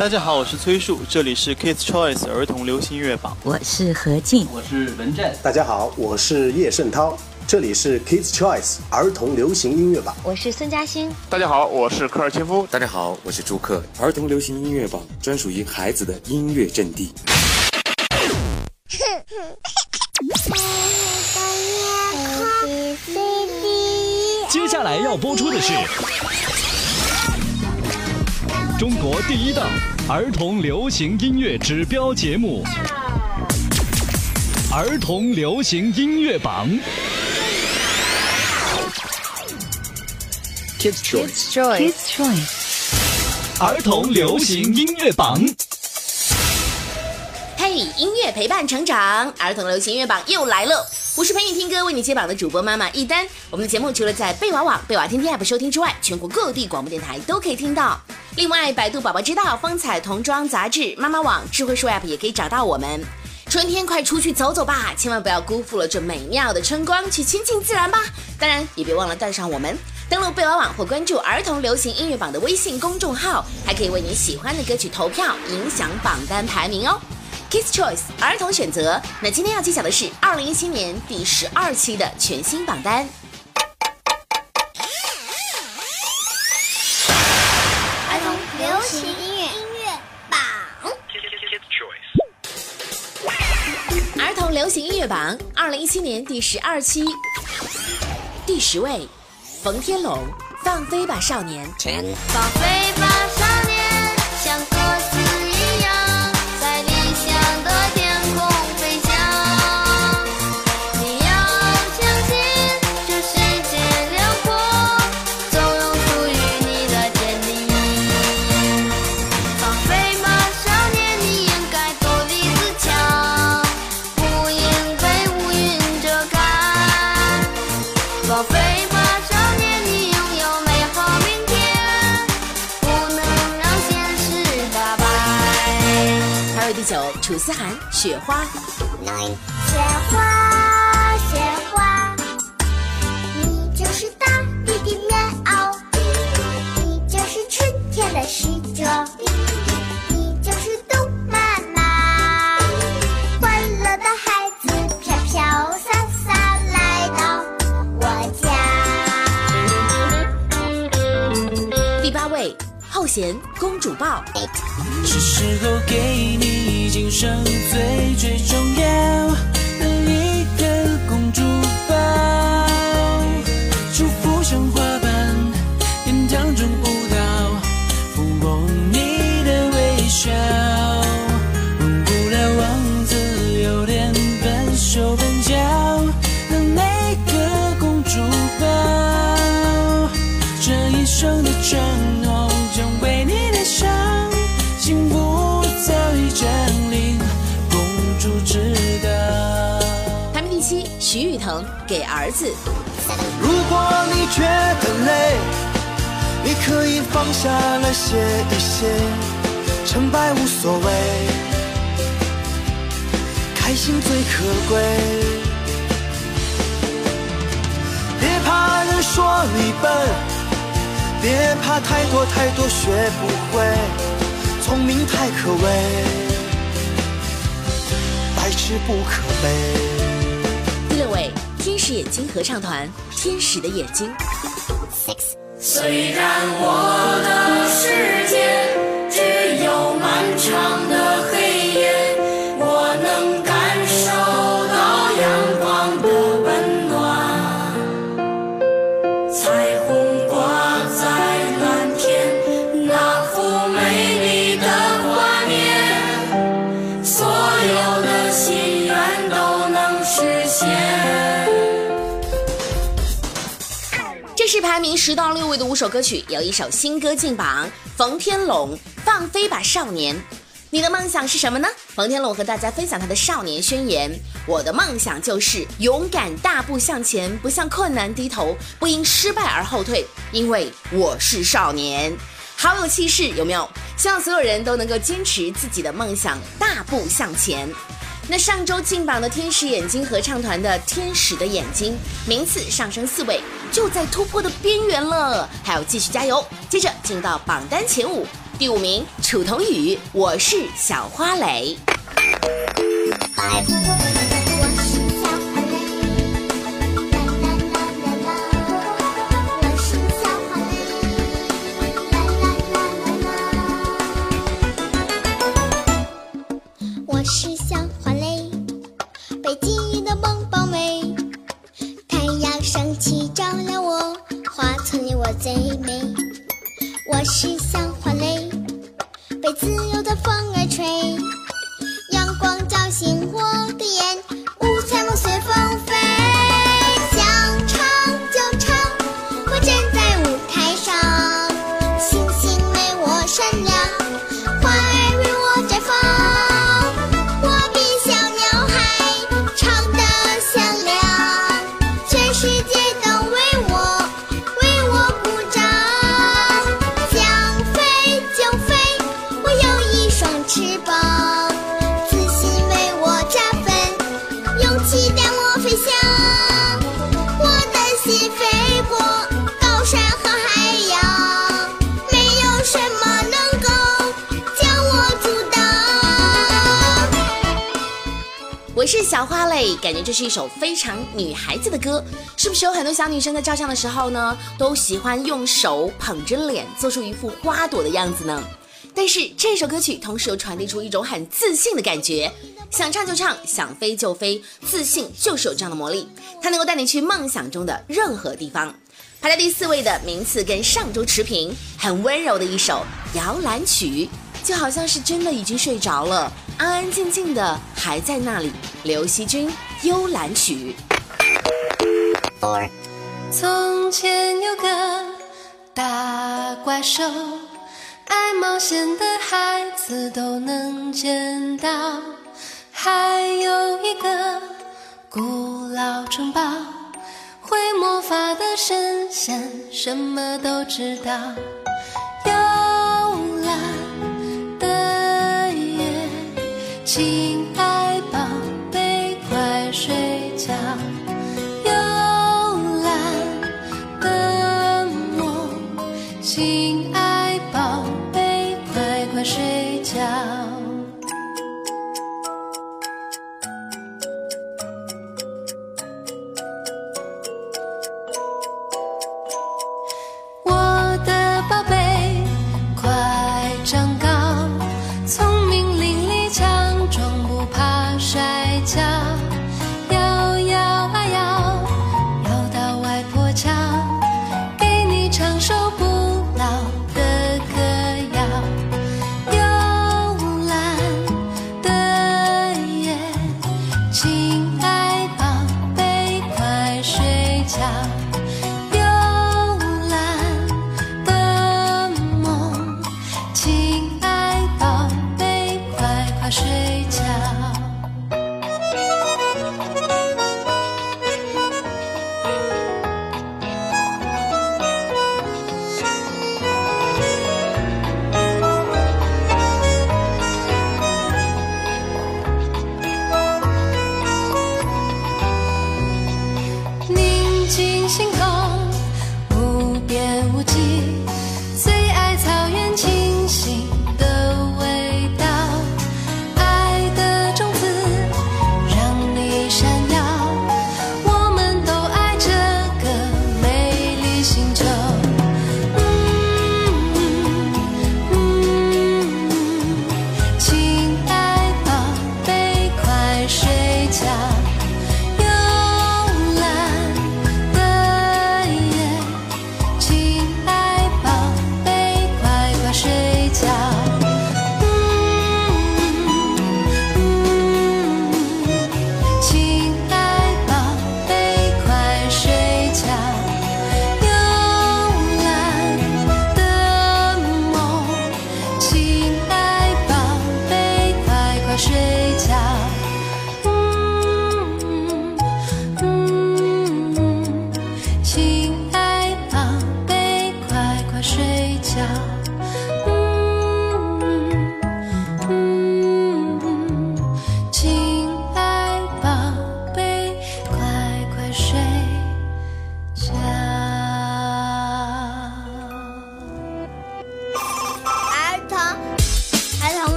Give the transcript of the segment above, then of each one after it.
大家好，我是崔树，这里是 Kids Choice 儿童流行音乐榜。我是何静，我是文振。大家好，我是叶圣涛，这里是 Kids Choice 儿童流行音乐榜。我是孙嘉欣。大家好，我是科尔切夫。大家好，我是朱克，儿童流行音乐榜专属于孩子的音乐阵地。接下来要播出的是中国第一档儿童流行音乐指标节目《儿童流行音乐榜》。Kids Choice，Joy，Kids Choice，儿童流行音乐榜。嘿，音乐陪伴成长，儿童流行音乐榜又来了。我是陪你听歌、为你接榜的主播妈妈一丹。我们的节目除了在贝娃网、贝娃天天 app 收听之外，全国各地广播电台都可以听到。另外，百度宝宝知道、风采童装杂志、妈妈网、智慧树 app 也可以找到我们。春天快出去走走吧，千万不要辜负了这美妙的春光，去亲近自然吧。当然，也别忘了带上我们。登录贝瓦网或关注儿童流行音乐榜的微信公众号，还可以为你喜欢的歌曲投票，影响榜单排名哦。Kids Choice 儿童选择。那今天要揭晓的是二零一七年第十二期的全新榜单。乐榜二零一七年第十二期，第十位，冯天龙，《放飞吧少年》。放飞雪花》。雪花，后弦，《公主抱》。是时候给你今生最最重要的一个公主抱，给儿子》。如果你觉得累，你可以放下来歇一歇，成败无所谓，开心最可贵。别怕人说你笨，别怕太多太多学不会，聪明太可畏，白痴不可悲。第六位，天使眼睛合唱团，《天使的眼睛》。虽然我的世界只有漫长的黑夜，我能感受到阳光的温暖。彩虹挂在蓝天，那幅美丽的画面，所有的心愿都能实现。是排名十到六位的五首歌曲，有一首新歌进榜，冯天龙《放飞吧少年》。你的梦想是什么呢？冯天龙和大家分享他的少年宣言：我的梦想就是勇敢大步向前，不向困难低头，不因失败而后退，因为我是少年。好有气势，有没有？希望所有人都能够坚持自己的梦想，大步向前。那上周进榜的天使眼睛合唱团的《天使的眼睛》名次上升四位，就在突破的边缘了，还要继续加油。接着进到榜单前五，第五名楚童宇，我是小花蕾。是小花蕾，感觉这是一首非常女孩子的歌，是不是有很多小女生在照相的时候呢，都喜欢用手捧着脸，做出一副花朵的样子呢？但是这首歌曲同时又传递出一种很自信的感觉，想唱就唱，想飞就飞，自信就是有这样的魔力，它能够带你去梦想中的任何地方。排在第四位的名次跟上周持平，很温柔的一首摇篮曲，就好像是真的已经睡着了，安安静静的还在那里。刘惜君《幽兰曲》。从前有个大怪兽，爱冒险的孩子都能见到。还有一个古老城堡，会魔法的神仙什么都知道。亲爱宝贝，快睡觉。幽蓝的梦，亲爱宝贝，快快睡觉。睡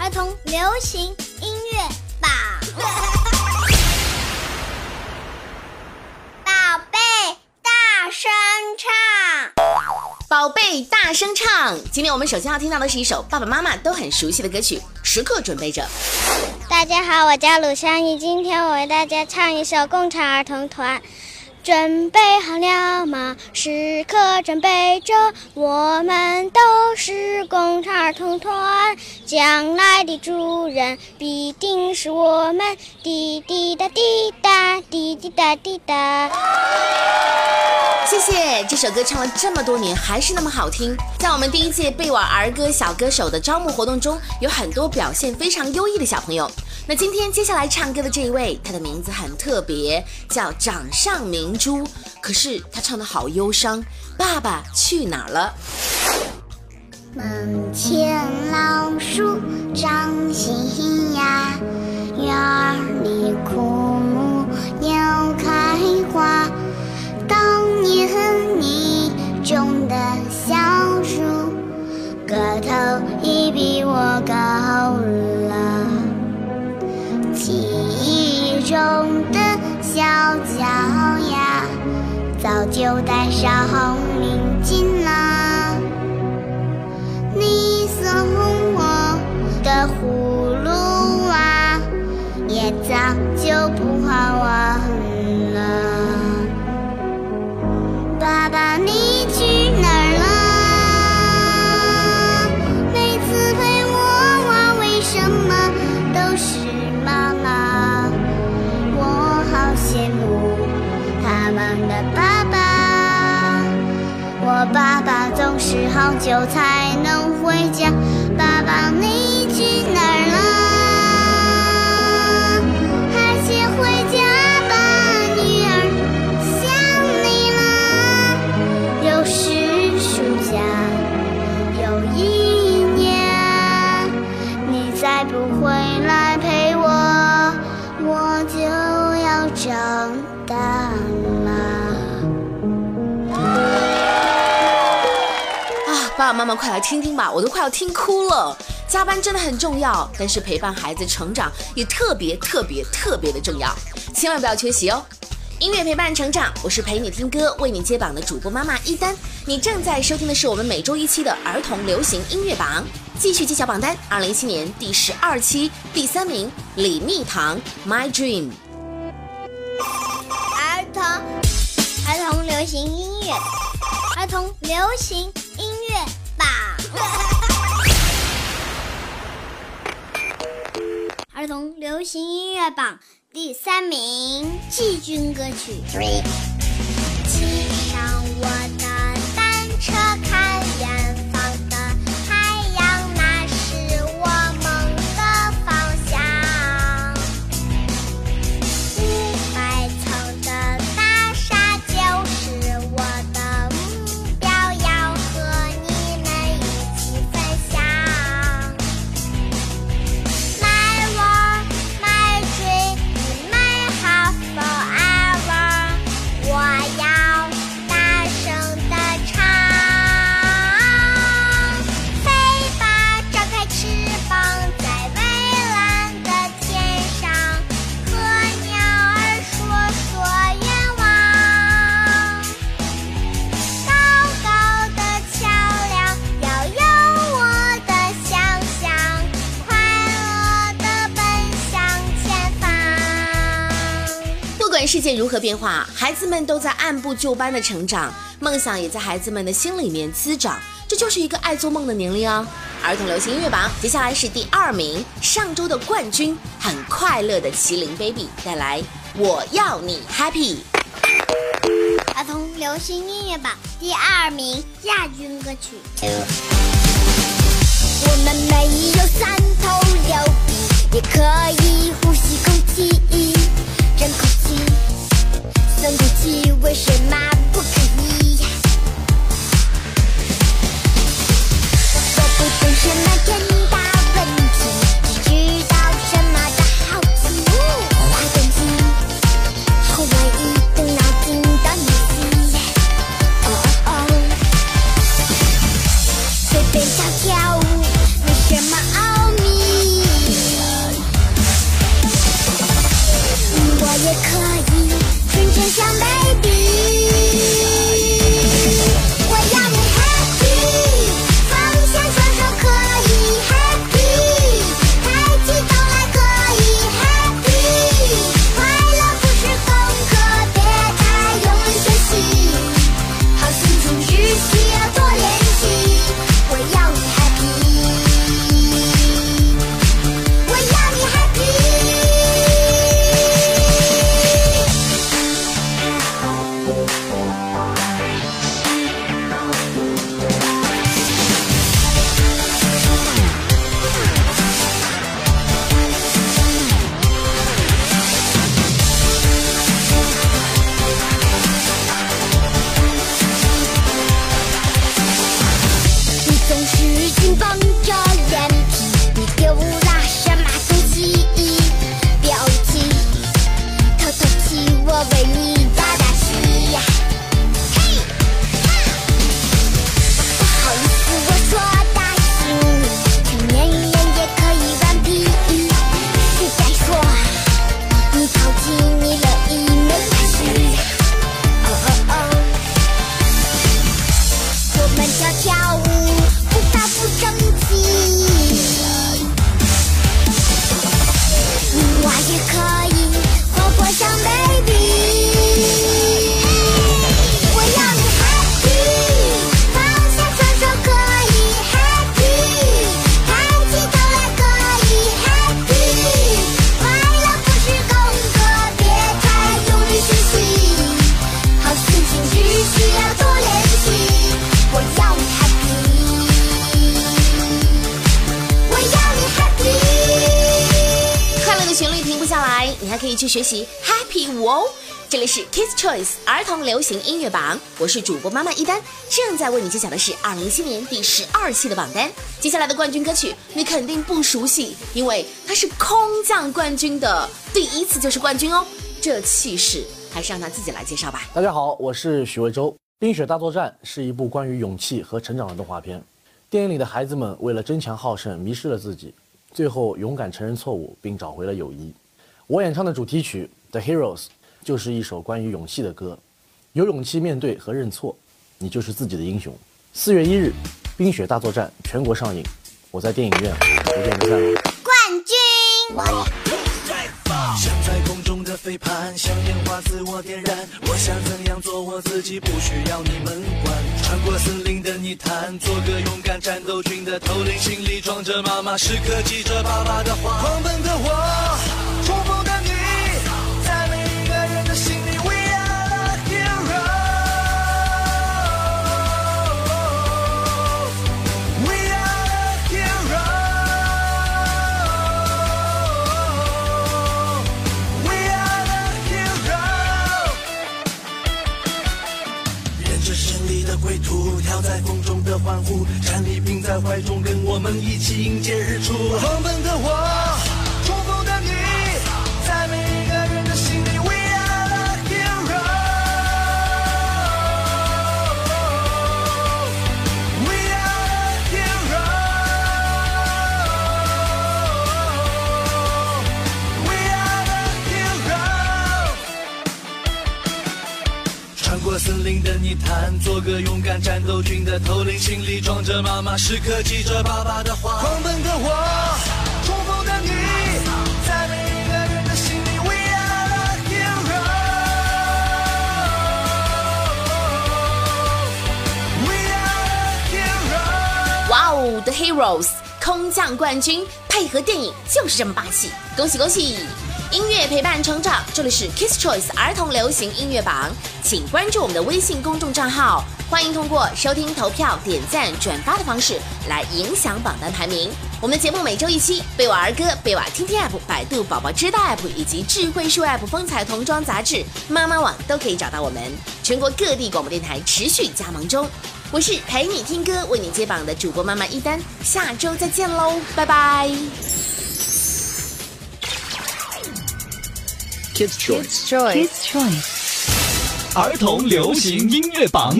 儿童流行音乐榜。宝贝，大声唱。宝贝，大声唱！今天我们首先要听到的是一首爸爸妈妈都很熟悉的歌曲，时刻准备着。大家好，我叫鲁香怡，今天我为大家唱一首《共产儿童团》。准备好了吗？时刻准备着，我们都是共产儿童团，将来的主人必定是我们。滴滴答滴答，滴滴答滴答。谢谢，这首歌唱了这么多年，还是那么好听。在我们第一届贝瓦儿歌小歌手的招募活动中，有很多表现非常优异的小朋友。那今天接下来唱歌的这一位，他的名字很特别，叫掌上明珠。可是他唱的好忧伤，爸爸去哪儿了？门前老树长新芽，院里枯木又开花。当和你种的小树，个头已比我高了。记忆中的小脚丫，早就戴上红领巾了。你送我的葫芦娃，也早就不们的爸爸。我爸爸总是好久才能回家。爸爸，你妈妈快来听听吧，我都快要听哭了。加班真的很重要，但是陪伴孩子成长也特别特别特别的重要，千万不要缺席哦。音乐陪伴成长，我是陪你听歌、为你接榜的主播妈妈一丹。你正在收听的是我们每周一期的儿童流行音乐榜，继续揭晓榜单。二零一七年第十二期，第三名李蜜糖《My Dream》。儿童儿童流行音乐，儿童流行音乐榜。儿童流行音乐榜第三名，季军歌曲。骑上我的如何变化，孩子们都在按部就班的成长，梦想也在孩子们的心里面滋长，这就是一个爱做梦的年龄哦。儿童流行音乐榜接下来是第二名，上周的冠军，很快乐的麒麟 baby 带来《我要你 happy》。儿童流行音乐榜第二名亚军歌曲。我们没有三头六臂，也可以呼吸空气，真空气，分不清为什么不可以。我不懂什么天大问题，只知道什么的好奇。花等级，好来一动脑筋的你。哦哦，随便跳跳舞，没什么奥秘。我也可以。纯真像 baby。以去学习 Happy 舞哦。这里是 Kids Choice 儿童流行音乐榜，我是主播妈妈一丹，正在为你揭晓的是二零一七年第十二期的榜单。接下来的冠军歌曲你肯定不熟悉，因为它是空降冠军的第一次就是冠军哦，这气势还是让他自己来介绍吧。大家好，我是许魏洲。《冰雪大作战》是一部关于勇气和成长的动画片。电影里的孩子们为了争强好胜，迷失了自己，最后勇敢承认错误，并找回了友谊。我演唱的主题曲《The Heroes》就是一首关于勇气的歌。有勇气面对和认错，你就是自己的英雄。四月一日，《冰雪大作战》全国上映，我在电影院不见不散哦。冠军。像在空中的飞盘，像烟花自我点燃。我想怎样做我自己，不需要你们管。穿过森林的泥潭，做个勇敢战斗群的头领，心里装着妈妈，时刻记着爸爸的话。狂奔的我，冲锋穿过森林的泥潭，做个勇敢战斗群的头领，心里装着妈妈，时刻记着爸爸的话。狂奔的我，冲锋的你，在每一个人的心里，We are hero。We are hero。哇哦，The Heroes 空降冠军，配合电影就是这么霸气，恭喜恭喜！音乐陪伴成长，这里是 Kids Choice 儿童流行音乐榜，请关注我们的微信公众账号，欢迎通过收听、投票、点赞、转发的方式来影响榜单排名。我们的节目每周一期，贝瓦儿歌、贝瓦听听 App、百度宝宝知道 App 以及智慧树 App、风采童装杂志、妈妈网都可以找到我们。全国各地广播电台持续加盟中。我是陪你听歌、为你接榜的主播妈妈一丹，下周再见喽，拜拜。Kids Choice。Kids Choice。儿童流行音乐榜。